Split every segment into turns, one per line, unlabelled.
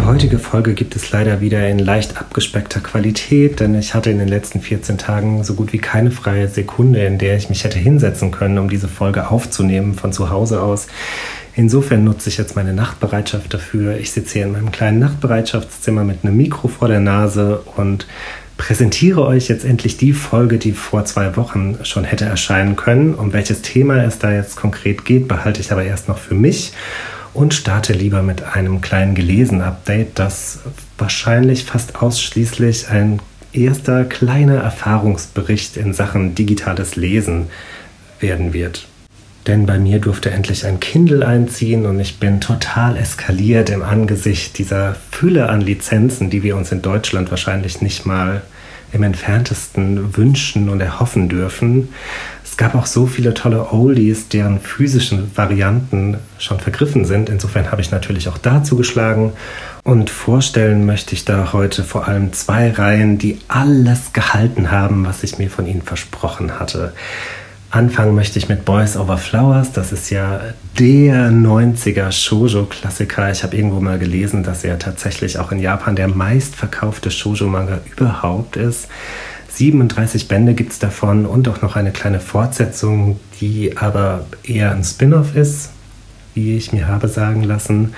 Die heutige Folge gibt es leider wieder in leicht abgespeckter Qualität, denn ich hatte in den letzten 14 Tagen so gut wie keine freie Sekunde, in der ich mich hätte hinsetzen können, um diese Folge aufzunehmen von zu Hause aus. Insofern nutze ich jetzt meine Nachtbereitschaft dafür. Ich sitze hier in meinem kleinen Nachtbereitschaftszimmer mit einem Mikro vor der Nase und präsentiere euch jetzt endlich die Folge, die vor zwei Wochen schon hätte erscheinen können. Um welches Thema es da jetzt konkret geht, behalte ich aber erst noch für mich und starte lieber mit einem kleinen Gelesen-Update, das wahrscheinlich fast ausschließlich ein erster kleiner Erfahrungsbericht in Sachen digitales Lesen werden wird denn bei mir durfte endlich ein Kindle einziehen und ich bin total eskaliert im Angesicht dieser Fülle an Lizenzen, die wir uns in Deutschland wahrscheinlich nicht mal im entferntesten wünschen und erhoffen dürfen. Gab auch so viele tolle Oldies, deren physischen Varianten schon vergriffen sind. Insofern habe ich natürlich auch dazu geschlagen. Und vorstellen möchte ich da heute vor allem zwei Reihen, die alles gehalten haben, was ich mir von ihnen versprochen hatte. Anfangen möchte ich mit Boys Over Flowers. Das ist ja der 90er Shoujo-Klassiker. Ich habe irgendwo mal gelesen, dass er tatsächlich auch in Japan der meistverkaufte Shoujo-Manga überhaupt ist. 37 Bände gibt es davon und auch noch eine kleine Fortsetzung, die aber eher ein Spin-off ist, wie ich mir habe sagen lassen.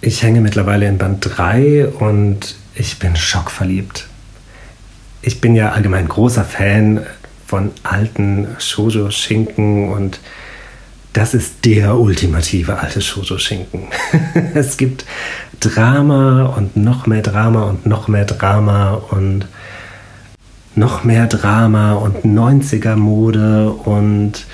Ich hänge mittlerweile in Band 3 und ich bin schockverliebt. Ich bin ja allgemein großer Fan von alten Shoujo-Schinken und das ist der ultimative alte Shoujo-Schinken. es gibt Drama und noch mehr Drama und noch mehr Drama und noch mehr Drama und 90er-Mode und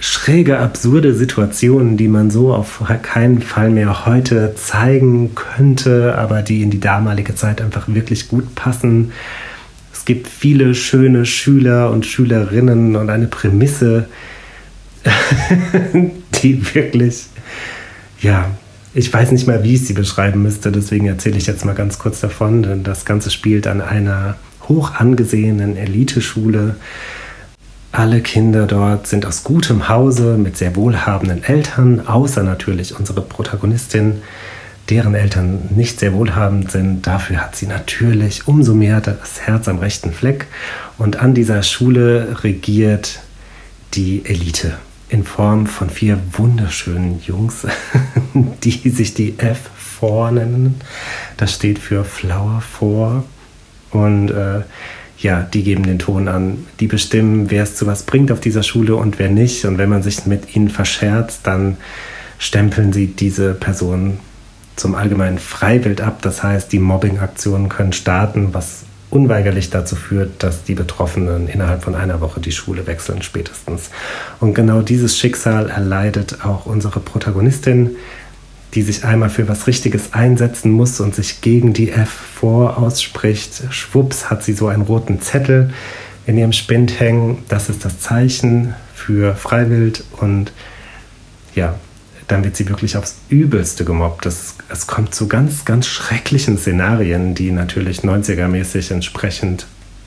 schräge, absurde Situationen, die man so auf keinen Fall mehr heute zeigen könnte, aber die in die damalige Zeit einfach wirklich gut passen. Es gibt viele schöne Schüler und Schülerinnen und eine Prämisse, die wirklich, ja, ich weiß nicht mal, wie ich sie beschreiben müsste, deswegen erzähle ich jetzt mal ganz kurz davon, denn das Ganze spielt an einer hoch angesehenen Eliteschule. Alle Kinder dort sind aus gutem Hause mit sehr wohlhabenden Eltern, außer natürlich unsere Protagonistin, deren Eltern nicht sehr wohlhabend sind. Dafür hat sie natürlich umso mehr das Herz am rechten Fleck. Und an dieser Schule regiert die Elite in Form von vier wunderschönen Jungs, die sich die F4 nennen. Das steht für Flower 4. Und äh, ja, die geben den Ton an. Die bestimmen, wer es zu was bringt auf dieser Schule und wer nicht. Und wenn man sich mit ihnen verscherzt, dann stempeln sie diese Person zum allgemeinen Freiwild ab. Das heißt, die Mobbing-Aktionen können starten, was unweigerlich dazu führt, dass die Betroffenen innerhalb von einer Woche die Schule wechseln spätestens. Und genau dieses Schicksal erleidet auch unsere Protagonistin, die sich einmal für was Richtiges einsetzen muss und sich gegen die F vor ausspricht. Schwupps hat sie so einen roten Zettel in ihrem Spind hängen. Das ist das Zeichen für Freiwild und ja, dann wird sie wirklich aufs Übelste gemobbt. Das, es kommt zu ganz, ganz schrecklichen Szenarien, die natürlich 90er-mäßig entsprechend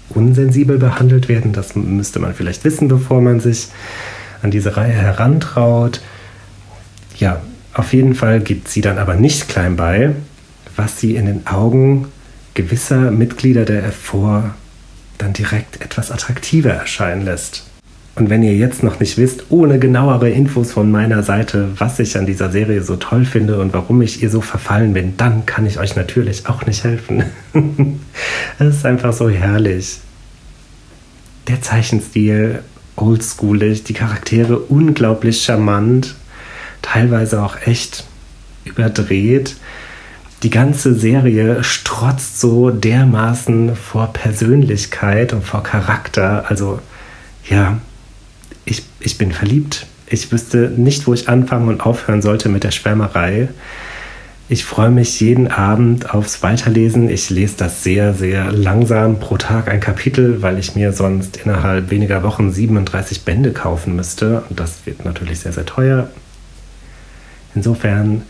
unsensibel behandelt werden. Das müsste man vielleicht wissen, bevor man sich an diese Reihe herantraut. Ja, auf jeden Fall gibt sie dann aber nicht klein bei, was sie in den Augen gewisser Mitglieder der F4 dann direkt etwas attraktiver erscheinen lässt. Und wenn ihr jetzt noch nicht wisst, ohne genauere Infos von meiner Seite, was ich an dieser Serie so toll finde und warum ich ihr so verfallen bin, dann kann ich euch natürlich auch nicht helfen. Es ist einfach so herrlich. Der Zeichenstil oldschoolig, die Charaktere unglaublich charmant, teilweise auch echt überdreht. Die ganze Serie strotzt so dermaßen vor Persönlichkeit und vor Charakter. Also ja, ich, ich bin verliebt. Ich wüsste nicht, wo ich anfangen und aufhören sollte mit der Schwärmerei. Ich freue mich jeden Abend aufs Weiterlesen. Ich lese das sehr, sehr langsam pro Tag ein Kapitel, weil ich mir sonst innerhalb weniger Wochen 37 Bände kaufen müsste. Und das wird natürlich sehr, sehr teuer. Insofern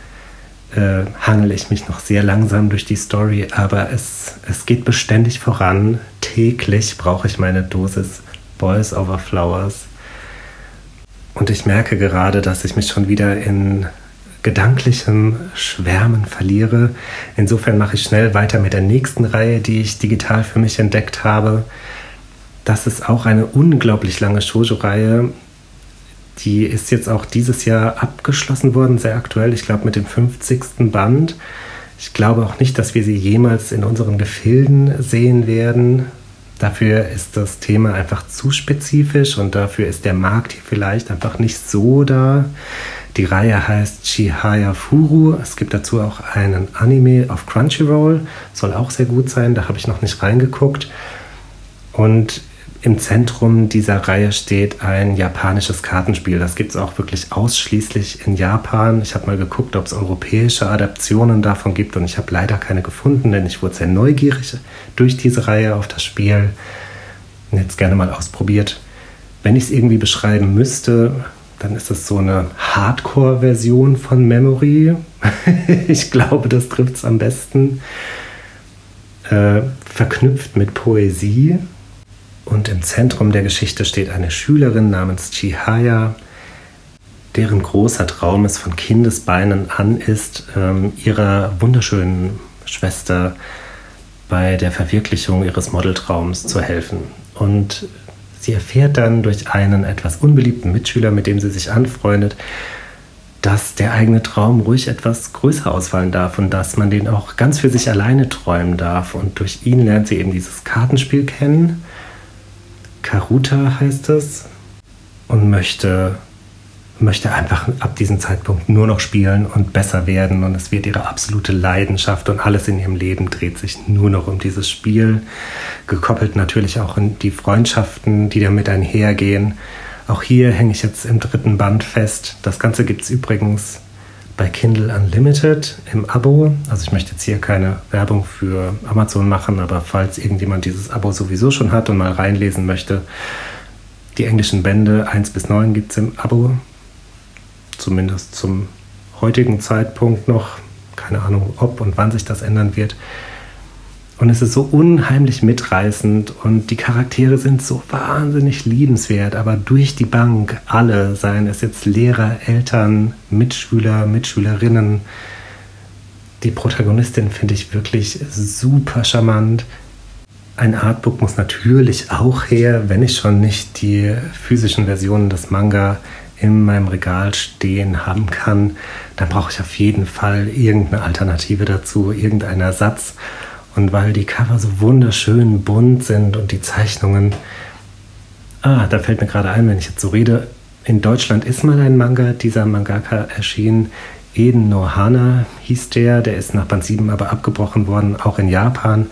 äh, hangele ich mich noch sehr langsam durch die Story, aber es, es geht beständig voran. Täglich brauche ich meine Dosis Boys Over Flowers. Und ich merke gerade, dass ich mich schon wieder in gedanklichem Schwärmen verliere. Insofern mache ich schnell weiter mit der nächsten Reihe, die ich digital für mich entdeckt habe. Das ist auch eine unglaublich lange Shoujo-Reihe. Die ist jetzt auch dieses Jahr abgeschlossen worden, sehr aktuell, ich glaube mit dem 50. Band. Ich glaube auch nicht, dass wir sie jemals in unseren Gefilden sehen werden. Dafür ist das Thema einfach zu spezifisch und dafür ist der Markt hier vielleicht einfach nicht so da. Die Reihe heißt Chihaya Furu. Es gibt dazu auch einen Anime auf Crunchyroll. Soll auch sehr gut sein. Da habe ich noch nicht reingeguckt. Und im Zentrum dieser Reihe steht ein japanisches Kartenspiel. Das gibt es auch wirklich ausschließlich in Japan. Ich habe mal geguckt, ob es europäische Adaptionen davon gibt und ich habe leider keine gefunden, denn ich wurde sehr neugierig durch diese Reihe auf das Spiel und es gerne mal ausprobiert. Wenn ich es irgendwie beschreiben müsste, dann ist es so eine Hardcore-Version von Memory. ich glaube, das trifft es am besten. Äh, verknüpft mit Poesie. Und im Zentrum der Geschichte steht eine Schülerin namens Chihaya, deren großer Traum es von Kindesbeinen an ist, ähm, ihrer wunderschönen Schwester bei der Verwirklichung ihres Modeltraums zu helfen. Und Sie erfährt dann durch einen etwas unbeliebten Mitschüler, mit dem sie sich anfreundet, dass der eigene Traum ruhig etwas größer ausfallen darf und dass man den auch ganz für sich alleine träumen darf. Und durch ihn lernt sie eben dieses Kartenspiel kennen. Karuta heißt es. Und möchte möchte einfach ab diesem Zeitpunkt nur noch spielen und besser werden und es wird ihre absolute Leidenschaft und alles in ihrem Leben dreht sich nur noch um dieses Spiel, gekoppelt natürlich auch in die Freundschaften, die damit einhergehen. Auch hier hänge ich jetzt im dritten Band fest. Das Ganze gibt es übrigens bei Kindle Unlimited im Abo. Also ich möchte jetzt hier keine Werbung für Amazon machen, aber falls irgendjemand dieses Abo sowieso schon hat und mal reinlesen möchte, die englischen Bände 1 bis 9 gibt es im Abo zumindest zum heutigen Zeitpunkt noch. Keine Ahnung, ob und wann sich das ändern wird. Und es ist so unheimlich mitreißend und die Charaktere sind so wahnsinnig liebenswert, aber durch die Bank alle, seien es jetzt Lehrer, Eltern, Mitschüler, Mitschülerinnen. Die Protagonistin finde ich wirklich super charmant. Ein Artbook muss natürlich auch her, wenn ich schon nicht die physischen Versionen des Manga in meinem Regal stehen haben kann, dann brauche ich auf jeden Fall irgendeine Alternative dazu, irgendeinen Ersatz. Und weil die Cover so wunderschön bunt sind und die Zeichnungen, ah, da fällt mir gerade ein, wenn ich jetzt so rede, in Deutschland ist mal ein Manga dieser Mangaka erschienen. Eden Nohana hieß der, der ist nach Band 7 aber abgebrochen worden, auch in Japan,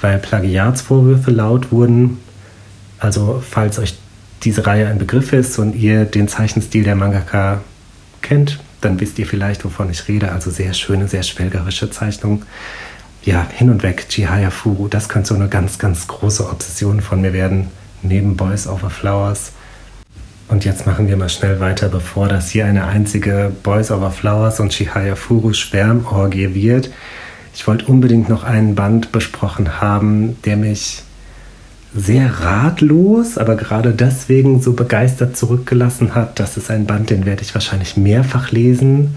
weil Plagiatsvorwürfe laut wurden. Also falls euch diese Reihe ein Begriff ist und ihr den Zeichenstil der Mangaka kennt, dann wisst ihr vielleicht, wovon ich rede. Also sehr schöne, sehr schwelgerische Zeichnung. Ja, hin und weg, Chihaya Furu, das könnte so eine ganz, ganz große Obsession von mir werden, neben Boys Over Flowers. Und jetzt machen wir mal schnell weiter, bevor das hier eine einzige Boys Over Flowers und Chihaya Furu Schwärmorgie wird. Ich wollte unbedingt noch einen Band besprochen haben, der mich sehr ratlos, aber gerade deswegen so begeistert zurückgelassen hat. Das ist ein Band, den werde ich wahrscheinlich mehrfach lesen,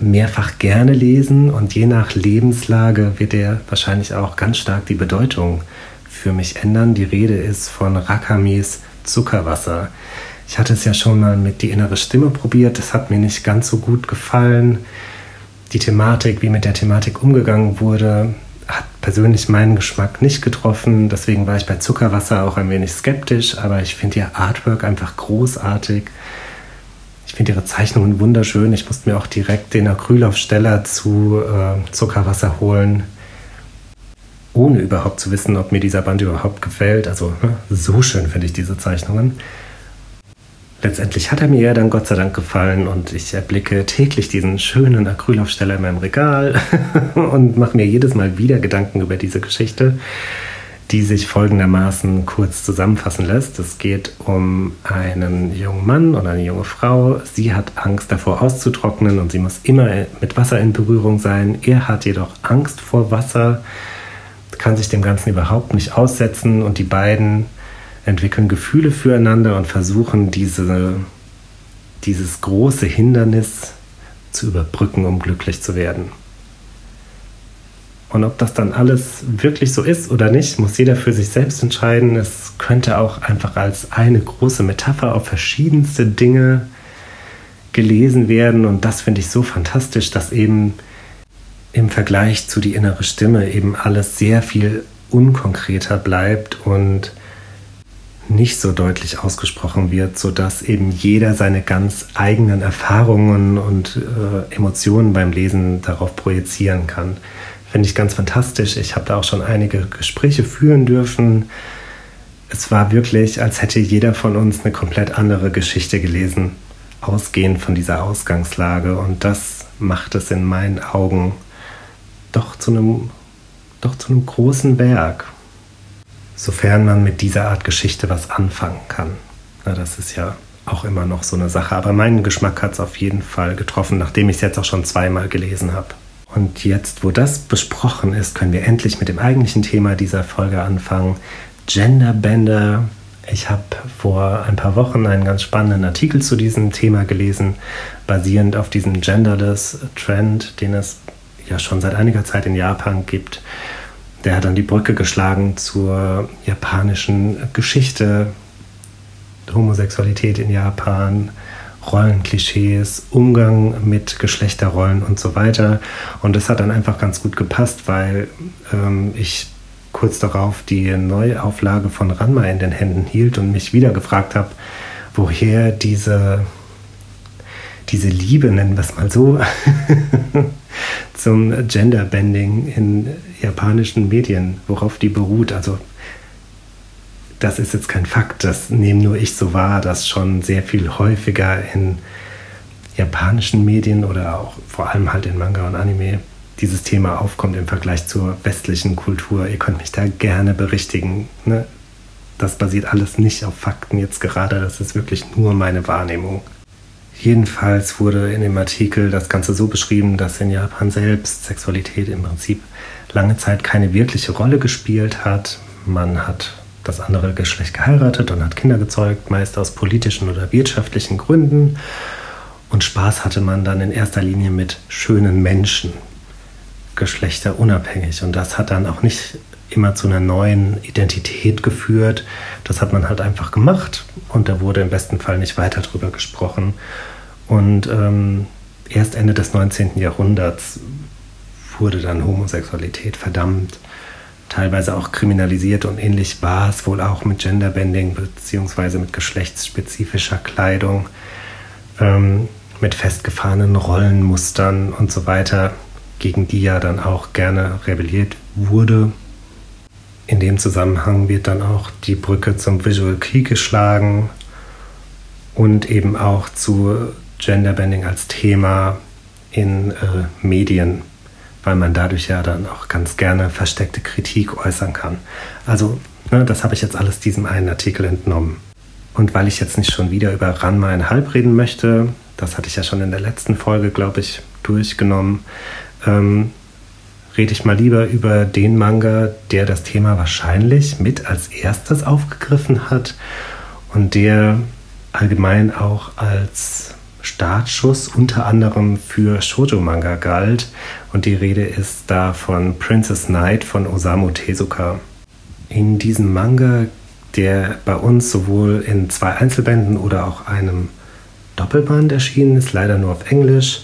mehrfach gerne lesen und je nach Lebenslage wird er wahrscheinlich auch ganz stark die Bedeutung für mich ändern. Die Rede ist von Rakamis Zuckerwasser. Ich hatte es ja schon mal mit die innere Stimme probiert, das hat mir nicht ganz so gut gefallen. Die Thematik, wie mit der Thematik umgegangen wurde, hat persönlich meinen Geschmack nicht getroffen. Deswegen war ich bei Zuckerwasser auch ein wenig skeptisch, aber ich finde ihr Artwork einfach großartig. Finde ihre Zeichnungen wunderschön. Ich musste mir auch direkt den Acrylaufsteller zu äh, Zuckerwasser holen, ohne überhaupt zu wissen, ob mir dieser Band überhaupt gefällt. Also ne, so schön finde ich diese Zeichnungen. letztendlich hat er mir ja dann Gott sei Dank gefallen und ich erblicke täglich diesen schönen Acrylaufsteller in meinem Regal und mache mir jedes Mal wieder Gedanken über diese Geschichte, die sich folgendermaßen kurz zusammenfassen lässt. Es geht um einen jungen Mann oder eine junge Frau. Sie hat Angst davor auszutrocknen und sie muss immer mit Wasser in Berührung sein. Er hat jedoch Angst vor Wasser, kann sich dem Ganzen überhaupt nicht aussetzen und die beiden entwickeln Gefühle füreinander und versuchen diese, dieses große Hindernis zu überbrücken, um glücklich zu werden. Und ob das dann alles wirklich so ist oder nicht, muss jeder für sich selbst entscheiden. Es könnte auch einfach als eine große Metapher auf verschiedenste Dinge gelesen werden. Und das finde ich so fantastisch, dass eben im Vergleich zu die innere Stimme eben alles sehr viel unkonkreter bleibt und nicht so deutlich ausgesprochen wird, sodass eben jeder seine ganz eigenen Erfahrungen und äh, Emotionen beim Lesen darauf projizieren kann. Finde ich ganz fantastisch. Ich habe da auch schon einige Gespräche führen dürfen. Es war wirklich, als hätte jeder von uns eine komplett andere Geschichte gelesen, ausgehend von dieser Ausgangslage. Und das macht es in meinen Augen doch zu einem, doch zu einem großen Werk sofern man mit dieser Art Geschichte was anfangen kann. Na, das ist ja auch immer noch so eine Sache. Aber meinen Geschmack hat es auf jeden Fall getroffen, nachdem ich es jetzt auch schon zweimal gelesen habe. Und jetzt, wo das besprochen ist, können wir endlich mit dem eigentlichen Thema dieser Folge anfangen. Genderbänder. Ich habe vor ein paar Wochen einen ganz spannenden Artikel zu diesem Thema gelesen, basierend auf diesem Genderless Trend, den es ja schon seit einiger Zeit in Japan gibt der hat dann die Brücke geschlagen zur japanischen Geschichte, Homosexualität in Japan, Rollenklischees, Umgang mit Geschlechterrollen und so weiter. Und das hat dann einfach ganz gut gepasst, weil ähm, ich kurz darauf die Neuauflage von Ranma in den Händen hielt und mich wieder gefragt habe, woher diese, diese Liebe, nennen wir es mal so, zum Genderbending in japanischen Medien, worauf die beruht. Also das ist jetzt kein Fakt, das nehme nur ich so wahr, dass schon sehr viel häufiger in japanischen Medien oder auch vor allem halt in Manga und Anime dieses Thema aufkommt im Vergleich zur westlichen Kultur. Ihr könnt mich da gerne berichtigen. Ne? Das basiert alles nicht auf Fakten jetzt gerade, das ist wirklich nur meine Wahrnehmung. Jedenfalls wurde in dem Artikel das Ganze so beschrieben, dass in Japan selbst Sexualität im Prinzip lange Zeit keine wirkliche Rolle gespielt hat. Man hat das andere Geschlecht geheiratet und hat Kinder gezeugt, meist aus politischen oder wirtschaftlichen Gründen. Und Spaß hatte man dann in erster Linie mit schönen Menschen, geschlechterunabhängig. Und das hat dann auch nicht immer zu einer neuen Identität geführt. Das hat man halt einfach gemacht und da wurde im besten Fall nicht weiter drüber gesprochen. Und ähm, erst Ende des 19. Jahrhunderts wurde dann Homosexualität verdammt, teilweise auch kriminalisiert und ähnlich war es wohl auch mit Genderbending beziehungsweise mit geschlechtsspezifischer Kleidung, ähm, mit festgefahrenen Rollenmustern und so weiter, gegen die ja dann auch gerne rebelliert wurde. In dem Zusammenhang wird dann auch die Brücke zum Visual Key geschlagen und eben auch zu Genderbending als Thema in äh, Medien, weil man dadurch ja dann auch ganz gerne versteckte Kritik äußern kann. Also, ne, das habe ich jetzt alles diesem einen Artikel entnommen. Und weil ich jetzt nicht schon wieder über Ranma ein Halb reden möchte, das hatte ich ja schon in der letzten Folge, glaube ich, durchgenommen, ähm, rede ich mal lieber über den Manga, der das Thema wahrscheinlich mit als erstes aufgegriffen hat und der allgemein auch als Startschuss unter anderem für Shoujo-Manga galt. Und die Rede ist da von Princess Knight von Osamu Tezuka. In diesem Manga, der bei uns sowohl in zwei Einzelbänden oder auch einem Doppelband erschienen ist, leider nur auf Englisch,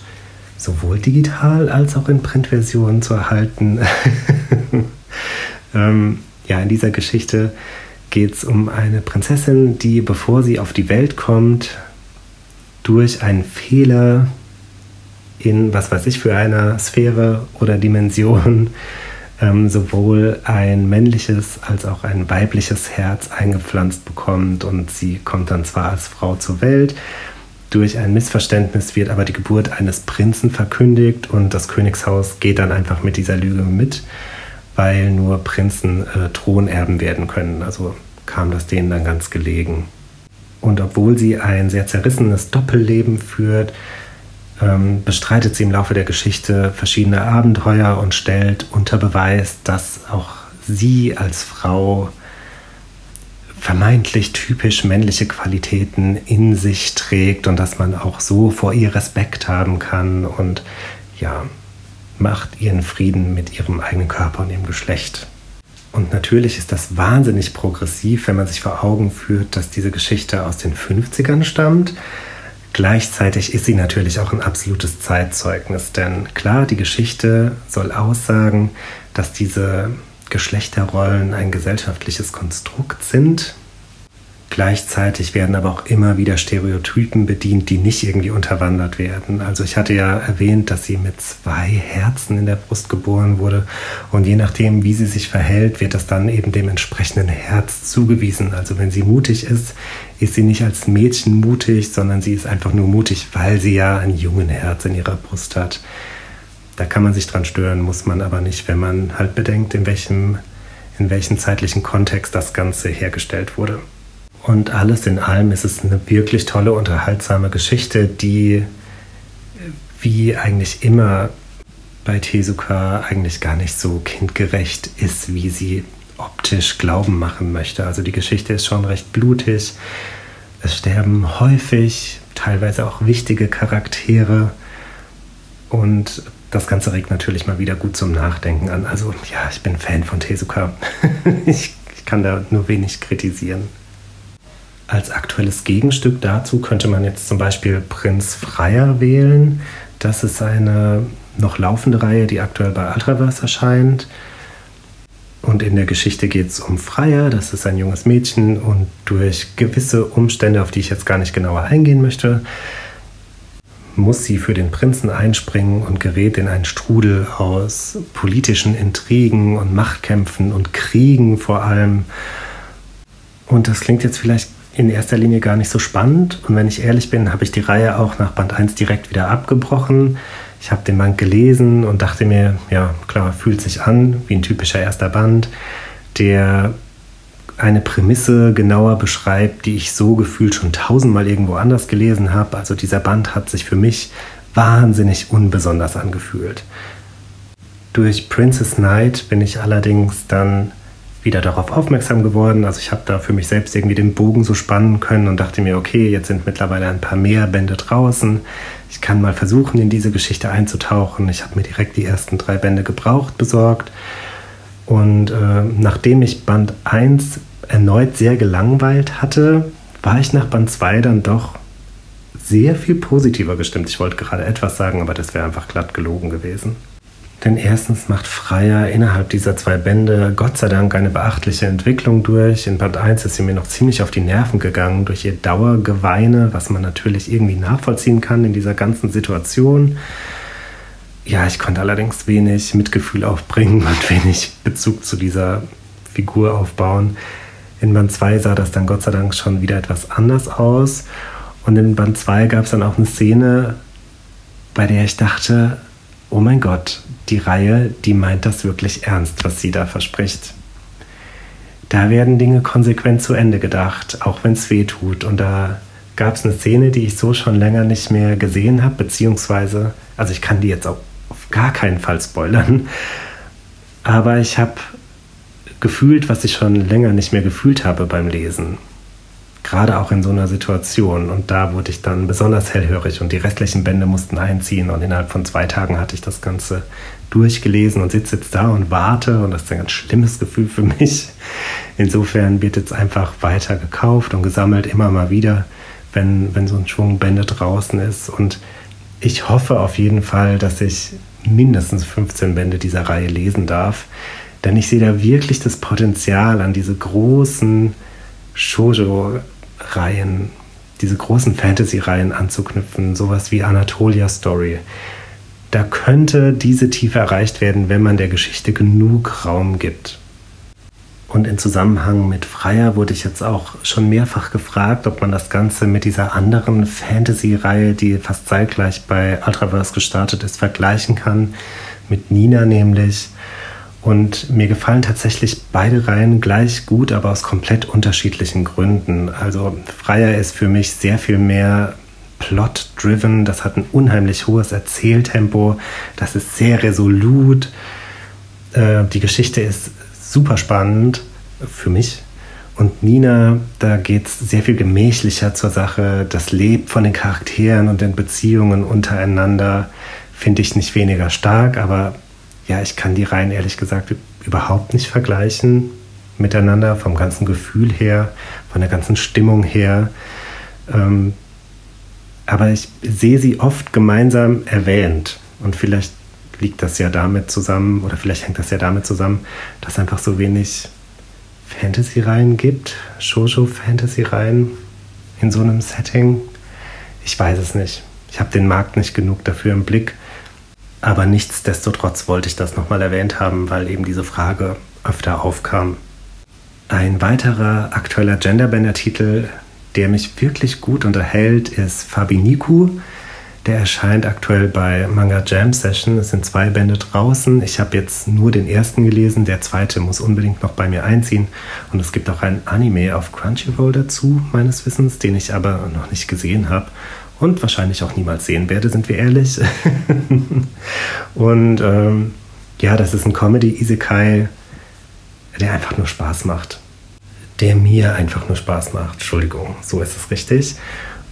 sowohl digital als auch in Printversionen zu erhalten. ähm, ja, in dieser Geschichte geht es um eine Prinzessin, die, bevor sie auf die Welt kommt, durch einen Fehler in, was weiß ich, für einer Sphäre oder Dimension ähm, sowohl ein männliches als auch ein weibliches Herz eingepflanzt bekommt und sie kommt dann zwar als Frau zur Welt, durch ein Missverständnis wird aber die Geburt eines Prinzen verkündigt und das Königshaus geht dann einfach mit dieser Lüge mit, weil nur Prinzen äh, Thronerben werden können. Also kam das denen dann ganz gelegen. Und obwohl sie ein sehr zerrissenes Doppelleben führt, ähm, bestreitet sie im Laufe der Geschichte verschiedene Abenteuer und stellt unter Beweis, dass auch sie als Frau vermeintlich typisch männliche Qualitäten in sich trägt und dass man auch so vor ihr Respekt haben kann und ja, macht ihren Frieden mit ihrem eigenen Körper und ihrem Geschlecht. Und natürlich ist das wahnsinnig progressiv, wenn man sich vor Augen führt, dass diese Geschichte aus den 50ern stammt. Gleichzeitig ist sie natürlich auch ein absolutes Zeitzeugnis, denn klar, die Geschichte soll aussagen, dass diese Geschlechterrollen ein gesellschaftliches Konstrukt sind, Gleichzeitig werden aber auch immer wieder Stereotypen bedient, die nicht irgendwie unterwandert werden. Also ich hatte ja erwähnt, dass sie mit zwei Herzen in der Brust geboren wurde und je nachdem, wie sie sich verhält, wird das dann eben dem entsprechenden Herz zugewiesen. Also wenn sie mutig ist, ist sie nicht als Mädchen mutig, sondern sie ist einfach nur mutig, weil sie ja ein jungen Herz in ihrer Brust hat. Da kann man sich dran stören, muss man aber nicht, wenn man halt bedenkt, in welchem, in welchem zeitlichen Kontext das Ganze hergestellt wurde. Und alles in allem ist es eine wirklich tolle, unterhaltsame Geschichte, die wie eigentlich immer bei Tezuka eigentlich gar nicht so kindgerecht ist, wie sie optisch Glauben machen möchte. Also die Geschichte ist schon recht blutig. Es sterben häufig, teilweise auch wichtige Charaktere. Und das Ganze regt natürlich mal wieder gut zum Nachdenken an. Also ja, ich bin Fan von Tezuka. ich, ich kann da nur wenig kritisieren. Als aktuelles Gegenstück dazu könnte man jetzt zum Beispiel Prinz Freier wählen. Das ist eine noch laufende Reihe, die aktuell bei Ultraverse erscheint. Und in der Geschichte geht es um Freier, das ist ein junges Mädchen und durch gewisse Umstände, auf die ich jetzt gar nicht genauer eingehen möchte, muss sie für den Prinzen einspringen und gerät in einen Strudel aus politischen Intrigen und Machtkämpfen und Kriegen vor allem. Und das klingt jetzt vielleicht in erster Linie gar nicht so spannend. Und wenn ich ehrlich bin, habe ich die Reihe auch nach Band 1 direkt wieder abgebrochen. Ich habe den Band gelesen und dachte mir, ja klar, fühlt sich an wie ein typischer erster Band, der eine Prämisse genauer beschreibt, die ich so gefühlt schon tausendmal irgendwo anders gelesen habe. Also dieser Band hat sich für mich wahnsinnig unbesonders angefühlt. Durch Princess Knight bin ich allerdings dann wieder darauf aufmerksam geworden. Also ich habe da für mich selbst irgendwie den Bogen so spannen können und dachte mir, okay, jetzt sind mittlerweile ein paar mehr Bände draußen. Ich kann mal versuchen, in diese Geschichte einzutauchen. Ich habe mir direkt die ersten drei Bände gebraucht besorgt. Und äh, nachdem ich Band 1 erneut sehr gelangweilt hatte, war ich nach Band 2 dann doch sehr viel positiver gestimmt. Ich wollte gerade etwas sagen, aber das wäre einfach glatt gelogen gewesen. Denn erstens macht Freier innerhalb dieser zwei Bände Gott sei Dank eine beachtliche Entwicklung durch. In Band 1 ist sie mir noch ziemlich auf die Nerven gegangen durch ihr Dauergeweine, was man natürlich irgendwie nachvollziehen kann in dieser ganzen Situation. Ja, ich konnte allerdings wenig Mitgefühl aufbringen und wenig Bezug zu dieser Figur aufbauen. In Band 2 sah das dann Gott sei Dank schon wieder etwas anders aus. Und in Band 2 gab es dann auch eine Szene, bei der ich dachte, oh mein Gott, die Reihe, die meint das wirklich ernst, was sie da verspricht. Da werden Dinge konsequent zu Ende gedacht, auch wenn es weh tut. Und da gab es eine Szene, die ich so schon länger nicht mehr gesehen habe, beziehungsweise, also ich kann die jetzt auch auf gar keinen Fall spoilern, aber ich habe gefühlt, was ich schon länger nicht mehr gefühlt habe beim Lesen gerade auch in so einer Situation. Und da wurde ich dann besonders hellhörig und die restlichen Bände mussten einziehen. Und innerhalb von zwei Tagen hatte ich das Ganze durchgelesen und sitze jetzt da und warte. Und das ist ein ganz schlimmes Gefühl für mich. Insofern wird jetzt einfach weiter gekauft und gesammelt, immer mal wieder, wenn, wenn so ein Schwung Bände draußen ist. Und ich hoffe auf jeden Fall, dass ich mindestens 15 Bände dieser Reihe lesen darf. Denn ich sehe da wirklich das Potenzial an diese großen Shoujo Reihen, diese großen Fantasy-Reihen anzuknüpfen, sowas wie Anatolia Story. da könnte diese Tiefe erreicht werden, wenn man der Geschichte genug Raum gibt. Und in Zusammenhang mit Freier wurde ich jetzt auch schon mehrfach gefragt, ob man das Ganze mit dieser anderen Fantasy-Reihe, die fast zeitgleich bei Ultraverse gestartet ist, vergleichen kann. Mit Nina nämlich. Und mir gefallen tatsächlich beide Reihen gleich gut, aber aus komplett unterschiedlichen Gründen. Also Freier ist für mich sehr viel mehr plot-driven. Das hat ein unheimlich hohes Erzähltempo. Das ist sehr resolut. Äh, die Geschichte ist super spannend für mich. Und Nina, da geht es sehr viel gemächlicher zur Sache. Das lebt von den Charakteren und den Beziehungen untereinander. Finde ich nicht weniger stark, aber ja, ich kann die Reihen ehrlich gesagt überhaupt nicht vergleichen miteinander, vom ganzen Gefühl her, von der ganzen Stimmung her. Ähm, aber ich sehe sie oft gemeinsam erwähnt. Und vielleicht liegt das ja damit zusammen, oder vielleicht hängt das ja damit zusammen, dass einfach so wenig Fantasy-Reihen gibt, Shoujo-Fantasy-Reihen in so einem Setting. Ich weiß es nicht. Ich habe den Markt nicht genug dafür im Blick. Aber nichtsdestotrotz wollte ich das nochmal erwähnt haben, weil eben diese Frage öfter aufkam. Ein weiterer aktueller Genderbender-Titel der mich wirklich gut unterhält, ist Fabiniku. Der erscheint aktuell bei Manga Jam Session. Es sind zwei Bände draußen. Ich habe jetzt nur den ersten gelesen. Der zweite muss unbedingt noch bei mir einziehen. Und es gibt auch ein Anime auf Crunchyroll dazu, meines Wissens, den ich aber noch nicht gesehen habe. Und wahrscheinlich auch niemals sehen werde, sind wir ehrlich. und ähm, ja, das ist ein Comedy-Isekai, der einfach nur Spaß macht der mir einfach nur Spaß macht. Entschuldigung, so ist es richtig.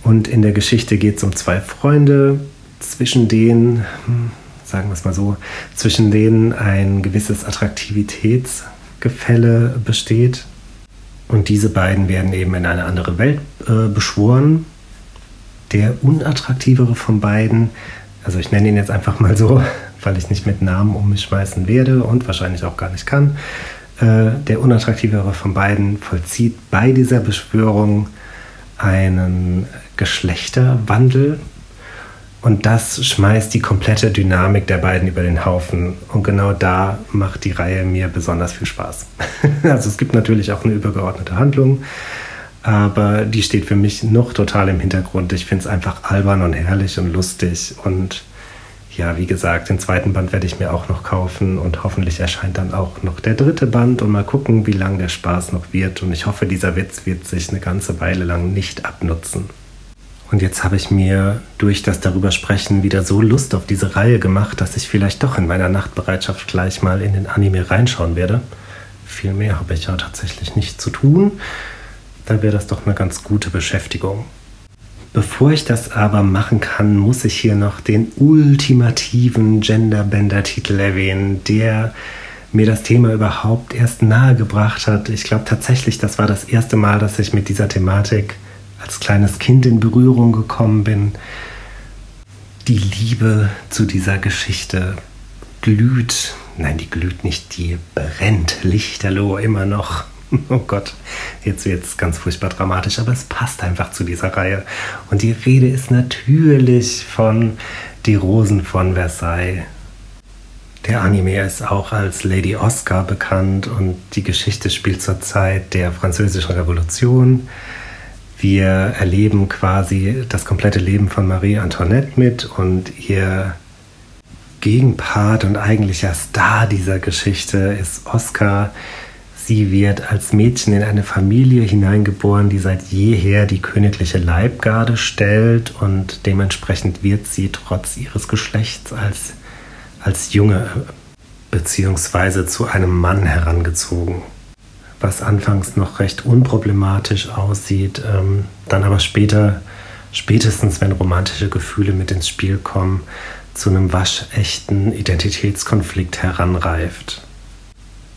Und in der Geschichte geht es um zwei Freunde, zwischen denen, hm, sagen wir es mal so, zwischen denen ein gewisses Attraktivitätsgefälle besteht. Und diese beiden werden eben in eine andere Welt äh, beschworen. Der unattraktivere von beiden, also ich nenne ihn jetzt einfach mal so, weil ich nicht mit Namen um mich schmeißen werde und wahrscheinlich auch gar nicht kann, äh, der unattraktivere von beiden vollzieht bei dieser Beschwörung einen Geschlechterwandel. Und das schmeißt die komplette Dynamik der beiden über den Haufen. Und genau da macht die Reihe mir besonders viel Spaß. also es gibt natürlich auch eine übergeordnete Handlung, aber die steht für mich noch total im Hintergrund. Ich finde es einfach albern und herrlich und lustig und ja, wie gesagt, den zweiten Band werde ich mir auch noch kaufen und hoffentlich erscheint dann auch noch der dritte Band und mal gucken, wie lang der Spaß noch wird. Und ich hoffe, dieser Witz wird sich eine ganze Weile lang nicht abnutzen. Und jetzt habe ich mir durch das darüber sprechen wieder so Lust auf diese Reihe gemacht, dass ich vielleicht doch in meiner Nachtbereitschaft gleich mal in den Anime reinschauen werde. Viel mehr habe ich ja tatsächlich nicht zu tun. Da wäre das doch eine ganz gute Beschäftigung. Bevor ich das aber machen kann, muss ich hier noch den ultimativen Genderbender-Titel erwähnen, der mir das Thema überhaupt erst nahegebracht hat. Ich glaube tatsächlich, das war das erste Mal, dass ich mit dieser Thematik als kleines Kind in Berührung gekommen bin. Die Liebe zu dieser Geschichte glüht, nein, die glüht nicht, die brennt lichterloh immer noch oh Gott, jetzt wird es ganz furchtbar dramatisch, aber es passt einfach zu dieser Reihe. Und die Rede ist natürlich von Die Rosen von Versailles. Der Anime ist auch als Lady Oscar bekannt und die Geschichte spielt zur Zeit der Französischen Revolution. Wir erleben quasi das komplette Leben von Marie Antoinette mit und ihr Gegenpart und eigentlicher Star dieser Geschichte ist Oscar, Sie wird als Mädchen in eine Familie hineingeboren, die seit jeher die königliche Leibgarde stellt und dementsprechend wird sie trotz ihres Geschlechts als, als Junge bzw. zu einem Mann herangezogen. Was anfangs noch recht unproblematisch aussieht, ähm, dann aber später, spätestens wenn romantische Gefühle mit ins Spiel kommen, zu einem waschechten Identitätskonflikt heranreift.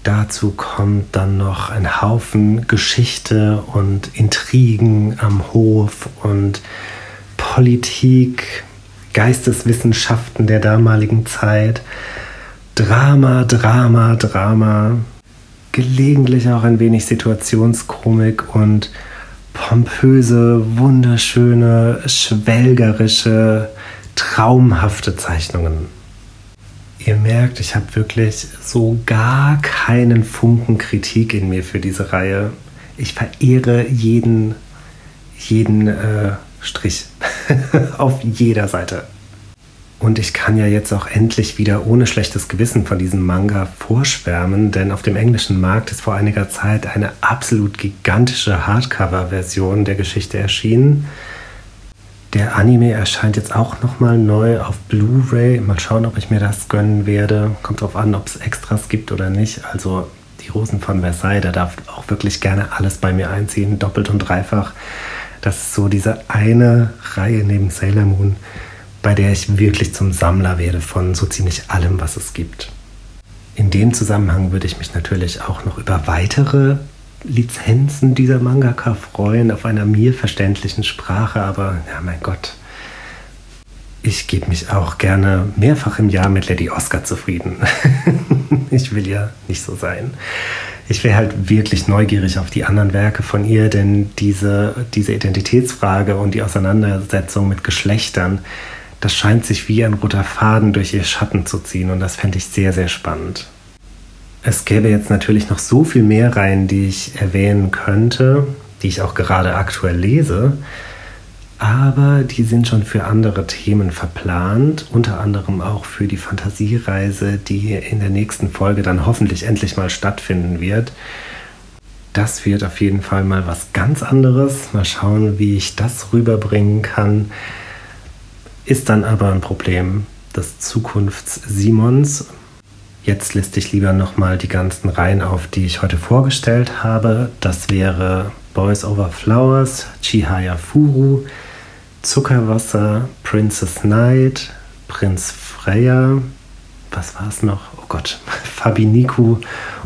Dazu kommt dann noch ein Haufen Geschichte und Intrigen am Hof und Politik, Geisteswissenschaften der damaligen Zeit, Drama, Drama, Drama, gelegentlich auch ein wenig Situationskomik und pompöse, wunderschöne, schwelgerische, traumhafte Zeichnungen. Ihr merkt, ich habe wirklich so gar keinen Funken Kritik in mir für diese Reihe. Ich verehre jeden, jeden äh, Strich auf jeder Seite. Und ich kann ja jetzt auch endlich wieder ohne schlechtes Gewissen von diesem Manga vorschwärmen, denn auf dem englischen Markt ist vor einiger Zeit eine absolut gigantische Hardcover-Version der Geschichte erschienen. Der Anime erscheint jetzt auch nochmal neu auf Blu-ray. Mal schauen, ob ich mir das gönnen werde. Kommt drauf an, ob es Extras gibt oder nicht. Also die Rosen von Versailles, da darf auch wirklich gerne alles bei mir einziehen, doppelt und dreifach. Das ist so diese eine Reihe neben Sailor Moon, bei der ich wirklich zum Sammler werde von so ziemlich allem, was es gibt. In dem Zusammenhang würde ich mich natürlich auch noch über weitere Lizenzen dieser Mangaka freuen auf einer mir verständlichen Sprache, aber ja, mein Gott. Ich gebe mich auch gerne mehrfach im Jahr mit Lady Oscar zufrieden. ich will ja nicht so sein. Ich wäre halt wirklich neugierig auf die anderen Werke von ihr, denn diese, diese Identitätsfrage und die Auseinandersetzung mit Geschlechtern, das scheint sich wie ein roter Faden durch ihr Schatten zu ziehen und das fände ich sehr, sehr spannend. Es gäbe jetzt natürlich noch so viel mehr Reihen, die ich erwähnen könnte, die ich auch gerade aktuell lese, aber die sind schon für andere Themen verplant, unter anderem auch für die Fantasiereise, die in der nächsten Folge dann hoffentlich endlich mal stattfinden wird. Das wird auf jeden Fall mal was ganz anderes. Mal schauen, wie ich das rüberbringen kann. Ist dann aber ein Problem des Zukunfts-Simons Jetzt liste ich lieber nochmal die ganzen Reihen auf, die ich heute vorgestellt habe. Das wäre Boys Over Flowers, Chihaya Furu, Zuckerwasser, Princess Knight, Prinz Freya, was war es noch? Oh Gott, Fabiniku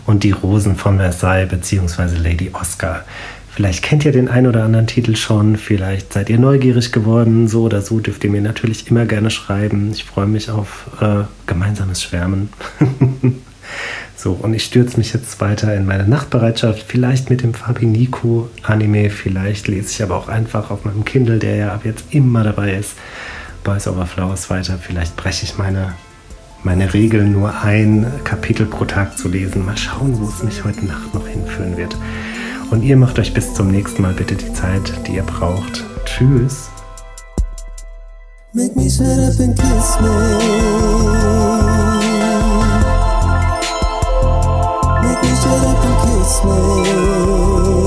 und die Rosen von Versailles bzw. Lady Oscar. Vielleicht kennt ihr den ein oder anderen Titel schon, vielleicht seid ihr neugierig geworden. So oder so dürft ihr mir natürlich immer gerne schreiben. Ich freue mich auf äh, gemeinsames Schwärmen. so, und ich stürze mich jetzt weiter in meine Nachtbereitschaft. Vielleicht mit dem Fabi Nico Anime, vielleicht lese ich aber auch einfach auf meinem Kindle, der ja ab jetzt immer dabei ist, Boys Over Flowers weiter. Vielleicht breche ich meine meine Regel, nur ein Kapitel pro Tag zu lesen. Mal schauen, wo es mich heute Nacht noch hinführen wird. Und ihr macht euch bis zum nächsten Mal bitte die Zeit, die ihr braucht. Tschüss. Make me shut up and kiss me. Make me shut up and kiss me.